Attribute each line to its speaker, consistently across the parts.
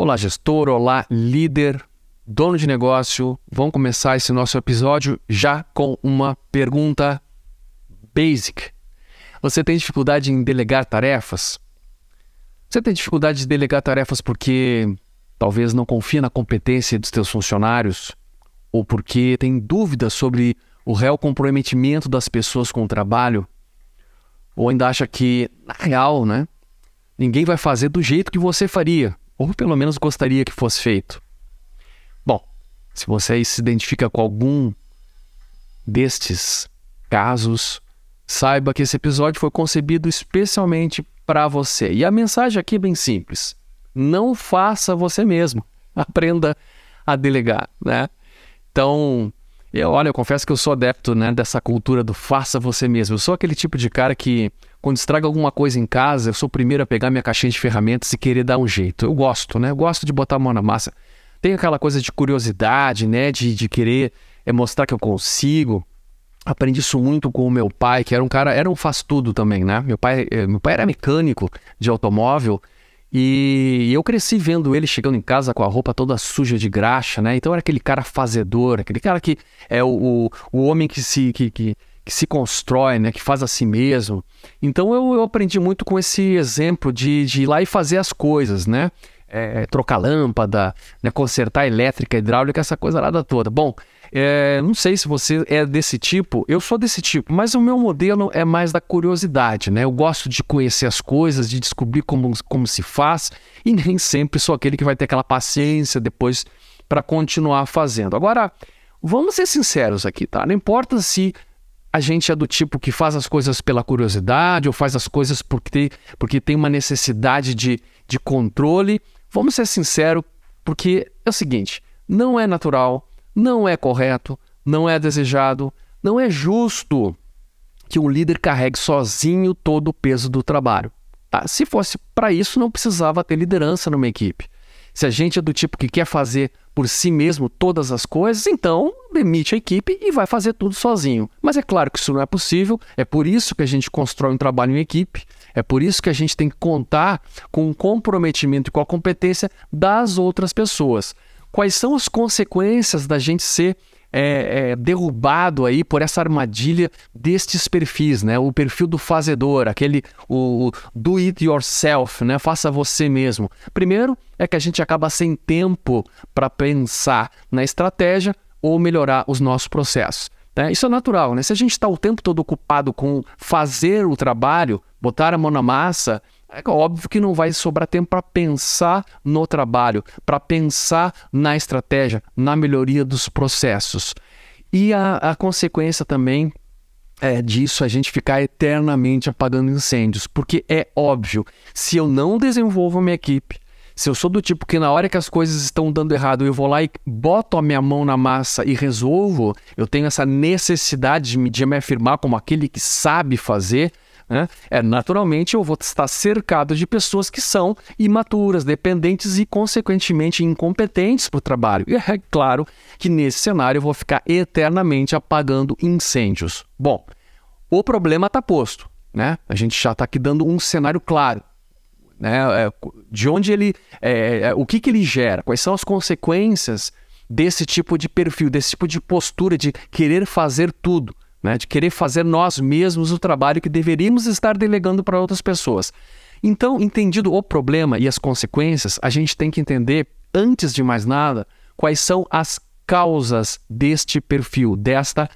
Speaker 1: Olá, gestor, olá, líder, dono de negócio. Vamos começar esse nosso episódio já com uma pergunta basic. Você tem dificuldade em delegar tarefas? Você tem dificuldade de delegar tarefas porque talvez não confia na competência dos seus funcionários? Ou porque tem dúvidas sobre o real comprometimento das pessoas com o trabalho? Ou ainda acha que, na real, né, ninguém vai fazer do jeito que você faria? Ou pelo menos gostaria que fosse feito. Bom, se você se identifica com algum destes casos, saiba que esse episódio foi concebido especialmente para você. E a mensagem aqui é bem simples: não faça você mesmo, aprenda a delegar, né? Então, eu, olha, eu confesso que eu sou adepto né, dessa cultura do faça você mesmo. Eu sou aquele tipo de cara que, quando estraga alguma coisa em casa, eu sou o primeiro a pegar minha caixinha de ferramentas e querer dar um jeito. Eu gosto, né? Eu gosto de botar a mão na massa. Tem aquela coisa de curiosidade, né? De, de querer é, mostrar que eu consigo. Aprendi isso muito com o meu pai, que era um cara, era um faz-tudo também, né? Meu pai, eh, meu pai era mecânico de automóvel. E eu cresci vendo ele chegando em casa com a roupa toda suja de graxa, né? Então era aquele cara fazedor, aquele cara que é o, o, o homem que se, que, que, que, se constrói, né? Que faz a si mesmo. Então eu, eu aprendi muito com esse exemplo de, de ir lá e fazer as coisas, né? É, trocar lâmpada, né? consertar elétrica, hidráulica, essa coisa lá da toda. Bom, é, não sei se você é desse tipo, eu sou desse tipo, mas o meu modelo é mais da curiosidade, né? Eu gosto de conhecer as coisas, de descobrir como, como se faz, e nem sempre sou aquele que vai ter aquela paciência depois para continuar fazendo. Agora, vamos ser sinceros aqui, tá? Não importa se a gente é do tipo que faz as coisas pela curiosidade ou faz as coisas porque tem, porque tem uma necessidade de, de controle. Vamos ser sinceros, porque é o seguinte: não é natural não é correto, não é desejado, não é justo que um líder carregue sozinho todo o peso do trabalho. Tá? Se fosse para isso, não precisava ter liderança numa equipe. Se a gente é do tipo que quer fazer por si mesmo todas as coisas, então demite a equipe e vai fazer tudo sozinho. Mas é claro que isso não é possível, é por isso que a gente constrói um trabalho em equipe, é por isso que a gente tem que contar com o comprometimento e com a competência das outras pessoas. Quais são as consequências da gente ser é, é, derrubado aí por essa armadilha destes perfis, né? O perfil do fazedor, aquele o, o do it yourself, né? Faça você mesmo. Primeiro é que a gente acaba sem tempo para pensar na estratégia ou melhorar os nossos processos. Né? Isso é natural, né? Se a gente está o tempo todo ocupado com fazer o trabalho, botar a mão na massa, é óbvio que não vai sobrar tempo para pensar no trabalho, para pensar na estratégia, na melhoria dos processos. E a, a consequência também é disso a gente ficar eternamente apagando incêndios, porque é óbvio, se eu não desenvolvo a minha equipe, se eu sou do tipo que na hora que as coisas estão dando errado, eu vou lá e boto a minha mão na massa e resolvo, eu tenho essa necessidade de me afirmar como aquele que sabe fazer, né? É, naturalmente, eu vou estar cercado de pessoas que são imaturas, dependentes e, consequentemente, incompetentes para o trabalho. E é claro que nesse cenário eu vou ficar eternamente apagando incêndios. Bom, o problema está posto. Né? A gente já está aqui dando um cenário claro. Né? É, de onde ele. É, é, o que, que ele gera? Quais são as consequências desse tipo de perfil, desse tipo de postura de querer fazer tudo? Né? de querer fazer nós mesmos o trabalho que deveríamos estar delegando para outras pessoas. Então, entendido o problema e as consequências, a gente tem que entender, antes de mais nada, quais são as causas deste perfil, desta,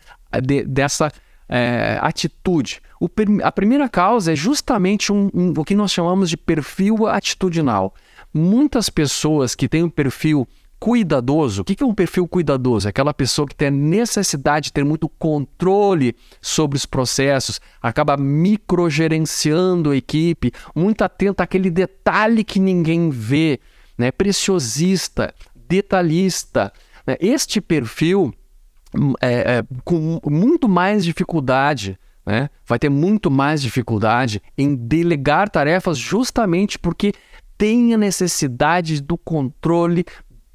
Speaker 1: de, dessa é, atitude. O, a primeira causa é justamente um, um, o que nós chamamos de perfil atitudinal. Muitas pessoas que têm um perfil cuidadoso. O que é um perfil cuidadoso? É aquela pessoa que tem a necessidade de ter muito controle sobre os processos, acaba microgerenciando a equipe, muito atento àquele detalhe que ninguém vê, né? preciosista, detalhista. Né? Este perfil hum, é, é, com muito mais dificuldade né? vai ter muito mais dificuldade em delegar tarefas justamente porque tem a necessidade do controle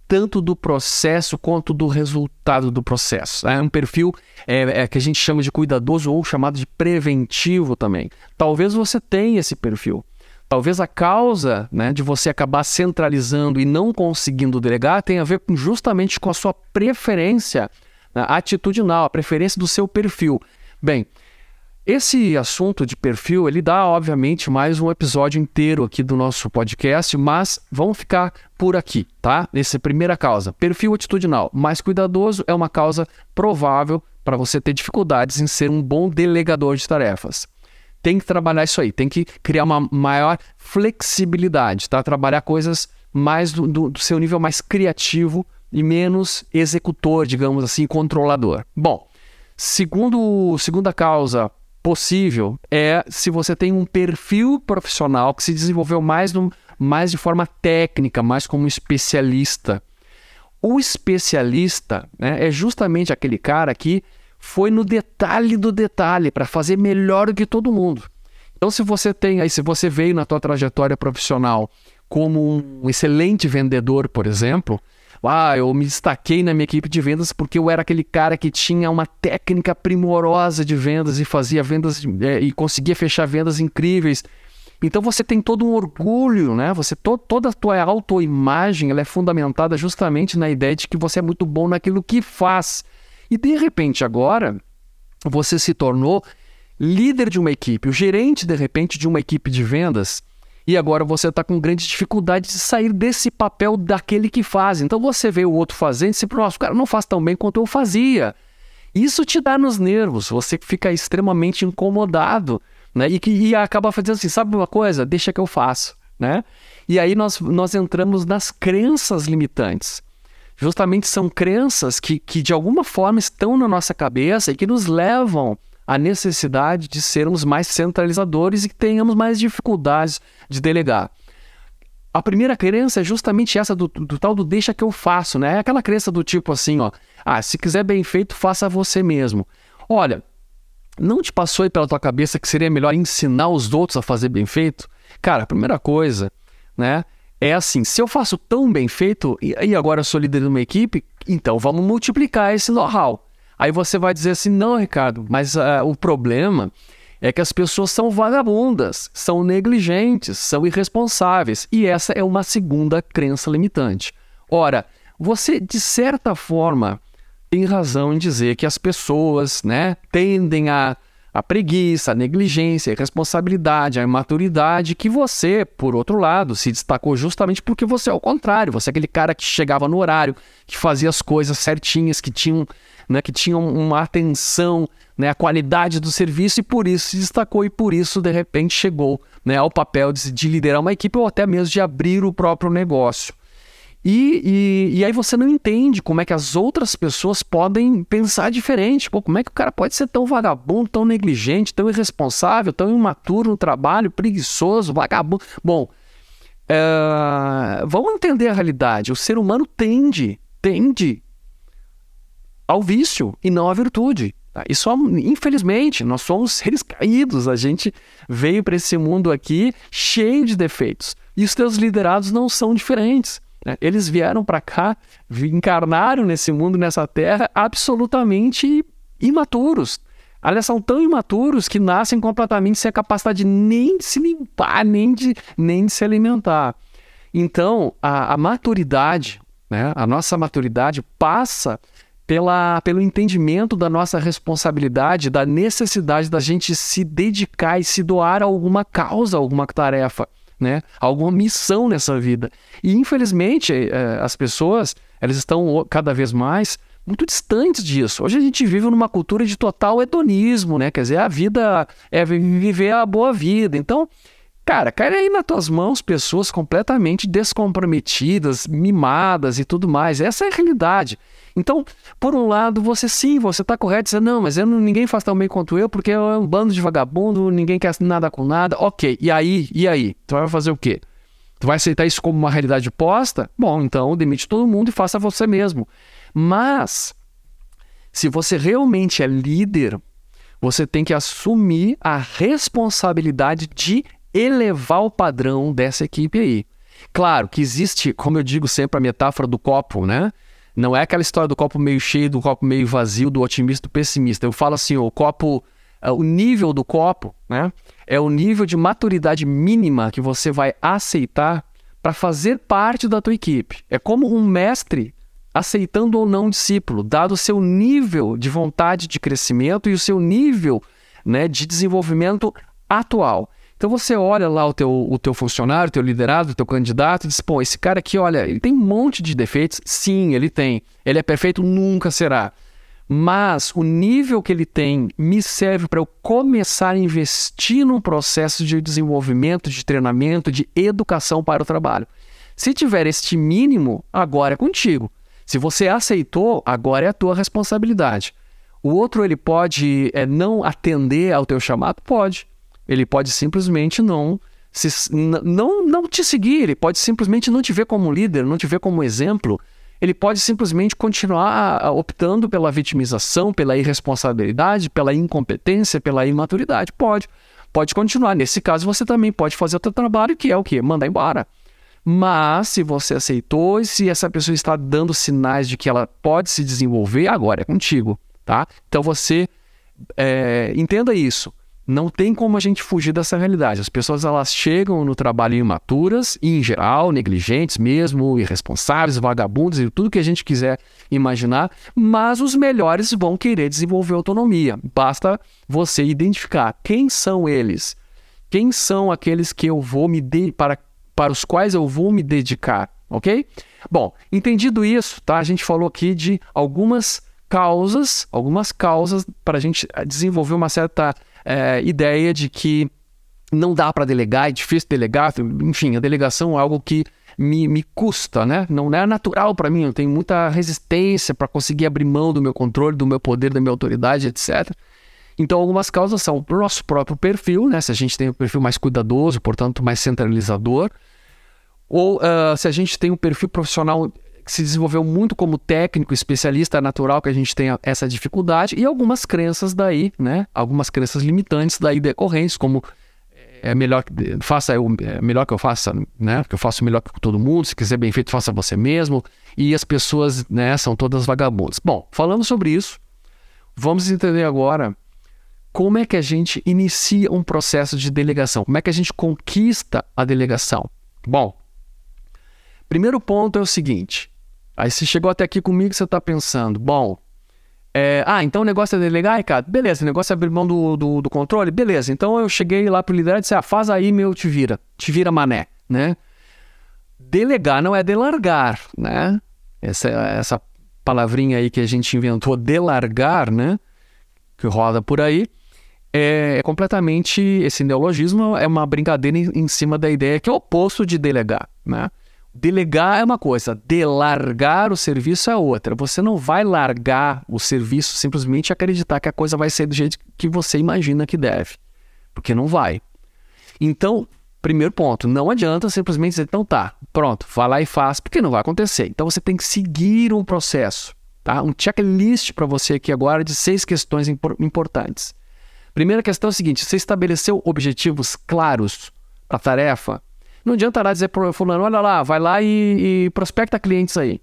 Speaker 1: tanto do processo quanto do resultado do processo. É um perfil é, é, que a gente chama de cuidadoso ou chamado de preventivo também. Talvez você tenha esse perfil. Talvez a causa né, de você acabar centralizando e não conseguindo delegar tenha a ver justamente com a sua preferência né, atitudinal, a preferência do seu perfil. Bem, esse assunto de perfil, ele dá, obviamente, mais um episódio inteiro aqui do nosso podcast, mas vamos ficar por aqui, tá? Essa é a primeira causa. Perfil atitudinal mais cuidadoso é uma causa provável para você ter dificuldades em ser um bom delegador de tarefas. Tem que trabalhar isso aí, tem que criar uma maior flexibilidade, tá? Trabalhar coisas mais do, do, do seu nível mais criativo e menos executor, digamos assim, controlador. Bom, segundo, segunda causa possível é se você tem um perfil profissional que se desenvolveu mais, no, mais de forma técnica, mais como especialista. O especialista né, é justamente aquele cara que foi no detalhe do detalhe para fazer melhor do que todo mundo. Então, se você tem aí, se você veio na tua trajetória profissional como um excelente vendedor, por exemplo, ah, eu me destaquei na minha equipe de vendas porque eu era aquele cara que tinha uma técnica primorosa de vendas e fazia vendas é, e conseguia fechar vendas incríveis. Então você tem todo um orgulho, né? Você to, toda a tua autoimagem ela é fundamentada justamente na ideia de que você é muito bom naquilo que faz. E de repente agora você se tornou líder de uma equipe, o gerente de repente de uma equipe de vendas e agora você está com grande dificuldade de sair desse papel daquele que faz. Então você vê o outro fazendo e se nossa, o cara não faz tão bem quanto eu fazia. Isso te dá nos nervos, você fica extremamente incomodado, né? E, que, e acaba fazendo assim, sabe uma coisa? Deixa que eu faço, né? E aí nós, nós entramos nas crenças limitantes. Justamente são crenças que, que de alguma forma estão na nossa cabeça e que nos levam a necessidade de sermos mais centralizadores e que tenhamos mais dificuldades de delegar. A primeira crença é justamente essa do, do, tal do deixa que eu faço, né? É aquela crença do tipo assim, ó, ah, se quiser bem feito, faça você mesmo. Olha, não te passou aí pela tua cabeça que seria melhor ensinar os outros a fazer bem feito? Cara, a primeira coisa, né, é assim, se eu faço tão bem feito e agora eu sou líder de uma equipe, então vamos multiplicar esse know-how. Aí você vai dizer assim: não, Ricardo, mas uh, o problema é que as pessoas são vagabundas, são negligentes, são irresponsáveis. E essa é uma segunda crença limitante. Ora, você, de certa forma, tem razão em dizer que as pessoas né, tendem a a preguiça, a negligência, a irresponsabilidade, a imaturidade, que você, por outro lado, se destacou justamente porque você é o contrário. Você é aquele cara que chegava no horário, que fazia as coisas certinhas, que tinham, né, que tinham uma atenção, né, a qualidade do serviço e por isso se destacou e por isso de repente chegou né, ao papel de, de liderar uma equipe ou até mesmo de abrir o próprio negócio. E, e, e, aí você não entende como é que as outras pessoas podem pensar diferente. Pô, como é que o cara pode ser tão vagabundo, tão negligente, tão irresponsável, tão imaturo no trabalho, preguiçoso, vagabundo. Bom, é... vamos entender a realidade. O ser humano tende, tende ao vício e não à virtude. Tá? E só, infelizmente, nós somos seres caídos. A gente veio para esse mundo aqui cheio de defeitos. E os teus liderados não são diferentes. Né? Eles vieram para cá, encarnaram nesse mundo, nessa terra, absolutamente imaturos. Aliás, são tão imaturos que nascem completamente sem a capacidade nem de se limpar, nem de, nem de se alimentar. Então, a, a maturidade, né, a nossa maturidade passa pela, pelo entendimento da nossa responsabilidade, da necessidade da gente se dedicar e se doar a alguma causa, a alguma tarefa né? Alguma missão nessa vida. E infelizmente é, as pessoas elas estão cada vez mais muito distantes disso. Hoje a gente vive numa cultura de total hedonismo, né? Quer dizer, a vida é viver a boa vida. Então, cara, cai aí nas tuas mãos pessoas completamente descomprometidas, mimadas e tudo mais. Essa é a realidade. Então, por um lado, você sim, você está correto, dizendo, não, mas eu não, ninguém faz tão bem quanto eu, porque é um bando de vagabundo, ninguém quer nada com nada. Ok, e aí? E aí? Tu vai fazer o quê? Tu vai aceitar isso como uma realidade posta? Bom, então demite todo mundo e faça você mesmo. Mas, se você realmente é líder, você tem que assumir a responsabilidade de elevar o padrão dessa equipe aí. Claro que existe, como eu digo sempre, a metáfora do copo, né? Não é aquela história do copo meio cheio, do copo meio vazio, do otimista, do pessimista. Eu falo assim, o copo, é, o nível do copo, né? É o nível de maturidade mínima que você vai aceitar para fazer parte da tua equipe. É como um mestre aceitando ou não discípulo, dado o seu nível de vontade de crescimento e o seu nível né, de desenvolvimento atual. Então você olha lá o teu, o teu funcionário, o teu liderado, o teu candidato e diz, pô, esse cara aqui, olha, ele tem um monte de defeitos. Sim, ele tem. Ele é perfeito? Nunca será. Mas o nível que ele tem me serve para eu começar a investir num processo de desenvolvimento, de treinamento, de educação para o trabalho. Se tiver este mínimo, agora é contigo. Se você aceitou, agora é a tua responsabilidade. O outro ele pode é, não atender ao teu chamado? Pode. Ele pode simplesmente não se, não, não te seguir, ele pode simplesmente não te ver como líder, não te ver como exemplo. Ele pode simplesmente continuar ah, optando pela vitimização, pela irresponsabilidade, pela incompetência, pela imaturidade. Pode. Pode continuar. Nesse caso, você também pode fazer o seu trabalho, que é o quê? Mandar embora. Mas se você aceitou e se essa pessoa está dando sinais de que ela pode se desenvolver, agora é contigo, tá? Então você é, entenda isso. Não tem como a gente fugir dessa realidade. As pessoas elas chegam no trabalho imaturas, e, em geral, negligentes mesmo, irresponsáveis, vagabundos e tudo que a gente quiser imaginar, mas os melhores vão querer desenvolver autonomia. Basta você identificar quem são eles. Quem são aqueles que eu vou me de... para, para os quais eu vou me dedicar, ok? Bom, entendido isso, tá? A gente falou aqui de algumas causas, algumas causas para a gente desenvolver uma certa é, ideia de que não dá para delegar, é difícil delegar, enfim, a delegação é algo que me, me custa, né? Não é natural para mim, eu tenho muita resistência para conseguir abrir mão do meu controle, do meu poder, da minha autoridade, etc. Então, algumas causas são o nosso próprio perfil, né? Se a gente tem um perfil mais cuidadoso, portanto, mais centralizador, ou uh, se a gente tem um perfil profissional se desenvolveu muito como técnico, especialista, é natural que a gente tenha essa dificuldade, e algumas crenças daí, né? Algumas crenças limitantes daí decorrentes, como é melhor que faça eu, é melhor que eu faça, né? Que eu faço melhor que todo mundo, se quiser bem feito, faça você mesmo. E as pessoas, né, são todas vagabundas. Bom, falando sobre isso, vamos entender agora como é que a gente inicia um processo de delegação, como é que a gente conquista a delegação. Bom, primeiro ponto é o seguinte: Aí você chegou até aqui comigo você está pensando, bom, é, ah, então o negócio é delegar, cara? Beleza, o negócio é abrir mão do, do, do controle? Beleza, então eu cheguei lá pro liderado e disse, ah, faz aí meu te vira, te vira mané, né? Delegar não é delargar, né? Essa, essa palavrinha aí que a gente inventou, delargar, né? Que roda por aí, é, é completamente, esse neologismo é uma brincadeira em cima da ideia que é o oposto de delegar, né? Delegar é uma coisa, delargar o serviço é outra. Você não vai largar o serviço simplesmente acreditar que a coisa vai ser do jeito que você imagina que deve, porque não vai. Então, primeiro ponto, não adianta simplesmente dizer, então tá, pronto, vai lá e faz, porque não vai acontecer. Então você tem que seguir um processo, tá? Um checklist para você aqui agora de seis questões importantes. Primeira questão é a seguinte: você estabeleceu objetivos claros para a tarefa? Não adianta lá dizer pro fulano, olha lá, vai lá e, e prospecta clientes aí.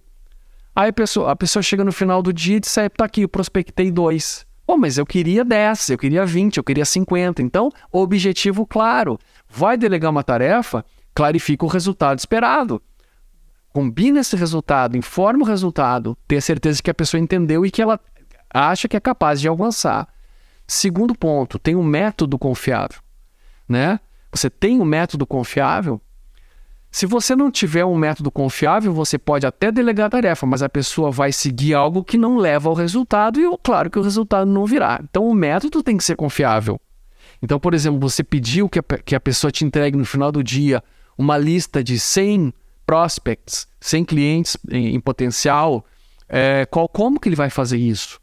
Speaker 1: Aí a pessoa, a pessoa chega no final do dia e diz, é, tá aqui, eu prospectei dois. Pô, mas eu queria 10, eu queria 20, eu queria 50. Então, objetivo claro. Vai delegar uma tarefa, clarifica o resultado esperado. Combina esse resultado, informa o resultado, tenha certeza que a pessoa entendeu e que ela acha que é capaz de avançar. Segundo ponto, tem um método confiável, né? Você tem um método confiável, se você não tiver um método confiável, você pode até delegar a tarefa, mas a pessoa vai seguir algo que não leva ao resultado e, claro, que o resultado não virá. Então, o método tem que ser confiável. Então, por exemplo, você pediu que a, que a pessoa te entregue no final do dia uma lista de 100 prospects, 100 clientes em, em potencial. É, qual, como que ele vai fazer isso?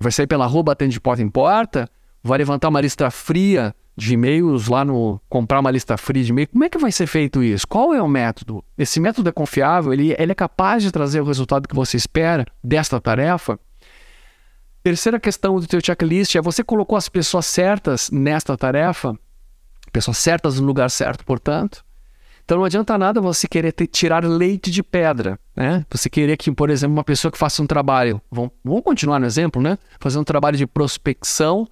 Speaker 1: Vai sair pela rua batendo de porta em porta? Vai levantar uma lista fria de e-mails lá no comprar uma lista fria de e-mail. Como é que vai ser feito isso? Qual é o método? Esse método é confiável? Ele, ele é capaz de trazer o resultado que você espera desta tarefa? Terceira questão do teu checklist é você colocou as pessoas certas nesta tarefa? Pessoas certas no lugar certo, portanto? Então não adianta nada você querer ter, tirar leite de pedra, né? Você querer que, por exemplo, uma pessoa que faça um trabalho, vamos, vamos continuar no exemplo, né? Fazer um trabalho de prospecção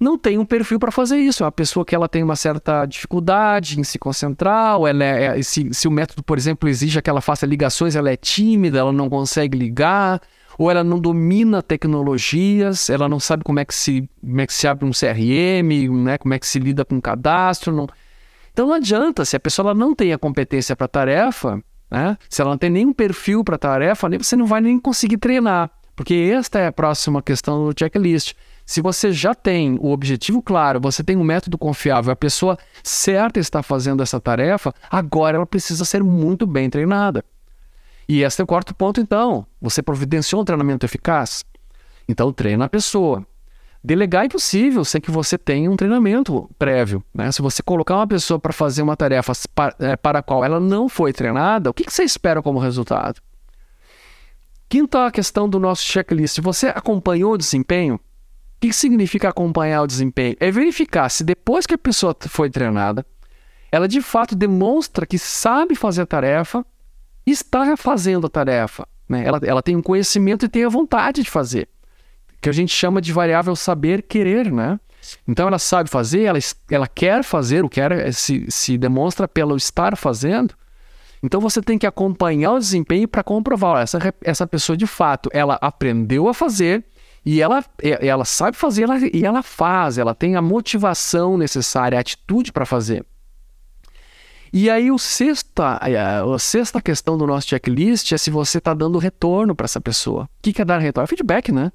Speaker 1: não tem um perfil para fazer isso. É uma pessoa que ela tem uma certa dificuldade em se concentrar, ou ela é, se, se o método, por exemplo, exige que ela faça ligações, ela é tímida, ela não consegue ligar, ou ela não domina tecnologias, ela não sabe como é que se, como é que se abre um CRM, né, como é que se lida com um cadastro. Não... Então não adianta, se a pessoa não tem a competência para a tarefa, né, se ela não tem nenhum perfil para a tarefa, você não vai nem conseguir treinar, porque esta é a próxima questão do checklist. Se você já tem o objetivo claro, você tem um método confiável, a pessoa certa está fazendo essa tarefa, agora ela precisa ser muito bem treinada. E esse é o quarto ponto, então. Você providenciou um treinamento eficaz? Então, treina a pessoa. Delegar é impossível sem que você tenha um treinamento prévio. Né? Se você colocar uma pessoa para fazer uma tarefa para, é, para a qual ela não foi treinada, o que, que você espera como resultado? Quinta questão do nosso checklist. Você acompanhou o desempenho? O que significa acompanhar o desempenho? É verificar se depois que a pessoa foi treinada, ela de fato demonstra que sabe fazer a tarefa está fazendo a tarefa. Né? Ela, ela tem um conhecimento e tem a vontade de fazer, que a gente chama de variável saber querer, né? Então ela sabe fazer, ela, ela quer fazer, o quer é, se, se demonstra pelo estar fazendo. Então você tem que acompanhar o desempenho para comprovar, essa, essa pessoa de fato, ela aprendeu a fazer e ela, ela sabe fazer ela, e ela faz, ela tem a motivação necessária, a atitude para fazer. E aí o sexta, a sexta questão do nosso checklist é se você está dando retorno para essa pessoa. O que é dar retorno? É feedback, né?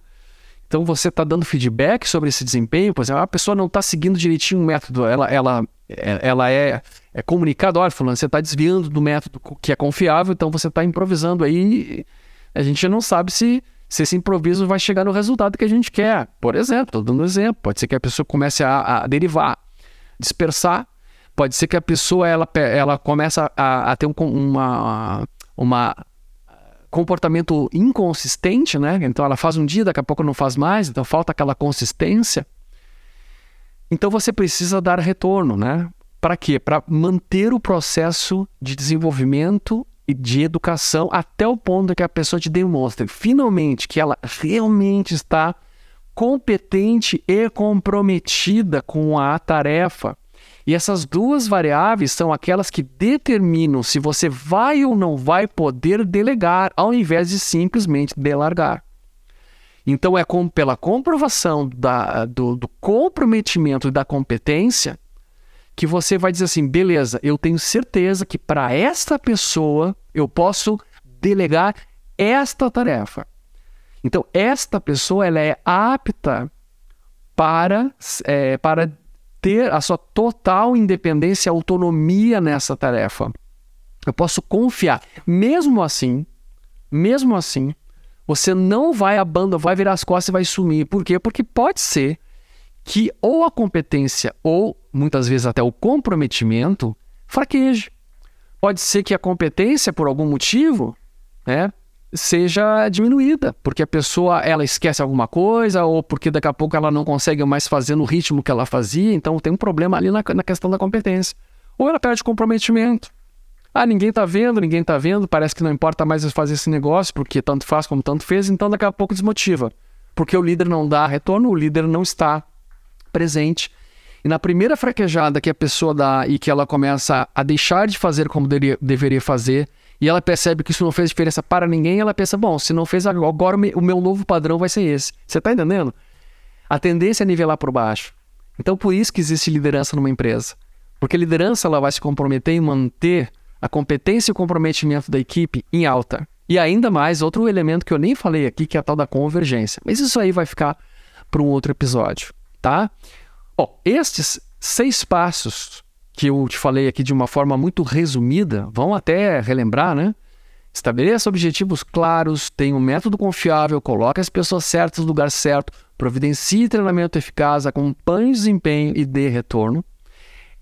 Speaker 1: Então você está dando feedback sobre esse desempenho, por exemplo, a pessoa não está seguindo direitinho o método, ela, ela, ela é, é comunicada, olha, fulano, você está desviando do método que é confiável, então você está improvisando aí. A gente não sabe se, se esse improviso vai chegar no resultado que a gente quer. Por exemplo, estou dando um exemplo, pode ser que a pessoa comece a, a derivar, dispersar Pode ser que a pessoa ela, ela começa a, a ter um uma, uma comportamento inconsistente, né? Então ela faz um dia, daqui a pouco não faz mais, então falta aquela consistência. Então você precisa dar retorno, né? Para quê? Para manter o processo de desenvolvimento de educação até o ponto que a pessoa te demonstre finalmente que ela realmente está competente e comprometida com a tarefa. E essas duas variáveis são aquelas que determinam se você vai ou não vai poder delegar, ao invés de simplesmente delargar. Então, é como pela comprovação da, do, do comprometimento e da competência que você vai dizer assim: beleza, eu tenho certeza que para esta pessoa eu posso delegar esta tarefa. Então, esta pessoa ela é apta para, é, para ter a sua total independência e autonomia nessa tarefa. Eu posso confiar. Mesmo assim, mesmo assim, você não vai abandonar, vai virar as costas e vai sumir. Por quê? Porque pode ser que ou a competência ou muitas vezes até o comprometimento fraqueje. Pode ser que a competência, por algum motivo, né, seja diminuída, porque a pessoa ela esquece alguma coisa ou porque daqui a pouco ela não consegue mais fazer no ritmo que ela fazia, então tem um problema ali na, na questão da competência. Ou ela perde comprometimento. Ah, ninguém está vendo, ninguém está vendo, parece que não importa mais fazer esse negócio, porque tanto faz como tanto fez, então daqui a pouco desmotiva. Porque o líder não dá retorno, o líder não está presente. E na primeira fraquejada que a pessoa dá e que ela começa a deixar de fazer como deveria, fazer, e ela percebe que isso não fez diferença para ninguém, ela pensa, bom, se não fez agora, o meu novo padrão vai ser esse. Você está entendendo? A tendência é nivelar por baixo. Então, por isso que existe liderança numa empresa. Porque a liderança ela vai se comprometer em manter a competência e o comprometimento da equipe em alta. E ainda mais, outro elemento que eu nem falei aqui, que é a tal da convergência. Mas isso aí vai ficar para um outro episódio, tá? Bom, estes seis passos que eu te falei aqui de uma forma muito resumida, vão até relembrar, né? Estabeleça objetivos claros, tenha um método confiável, coloque as pessoas certas no lugar certo, providencie treinamento eficaz, acompanhe o desempenho e dê retorno.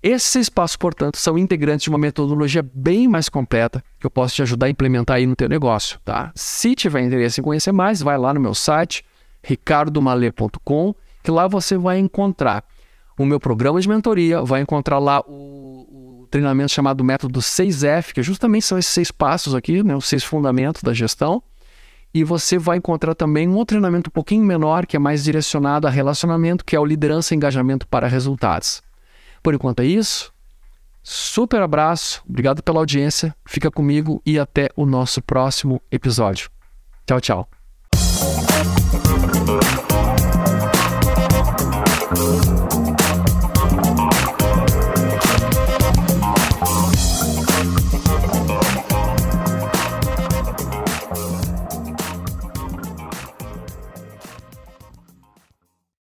Speaker 1: Esses passos, portanto, são integrantes de uma metodologia bem mais completa que eu posso te ajudar a implementar aí no teu negócio, tá? Se tiver interesse em conhecer mais, vai lá no meu site ricardomale.com, que lá você vai encontrar o meu programa de mentoria, vai encontrar lá o, o, treinamento chamado método 6F, que justamente são esses seis passos aqui, né, os seis fundamentos da gestão. e você vai encontrar também um outro treinamento um pouquinho menor, que é mais direcionado a relacionamento, que é o liderança e engajamento para resultados. Por enquanto é isso. Super abraço, obrigado pela audiência, fica comigo e até o nosso próximo episódio. Tchau, tchau.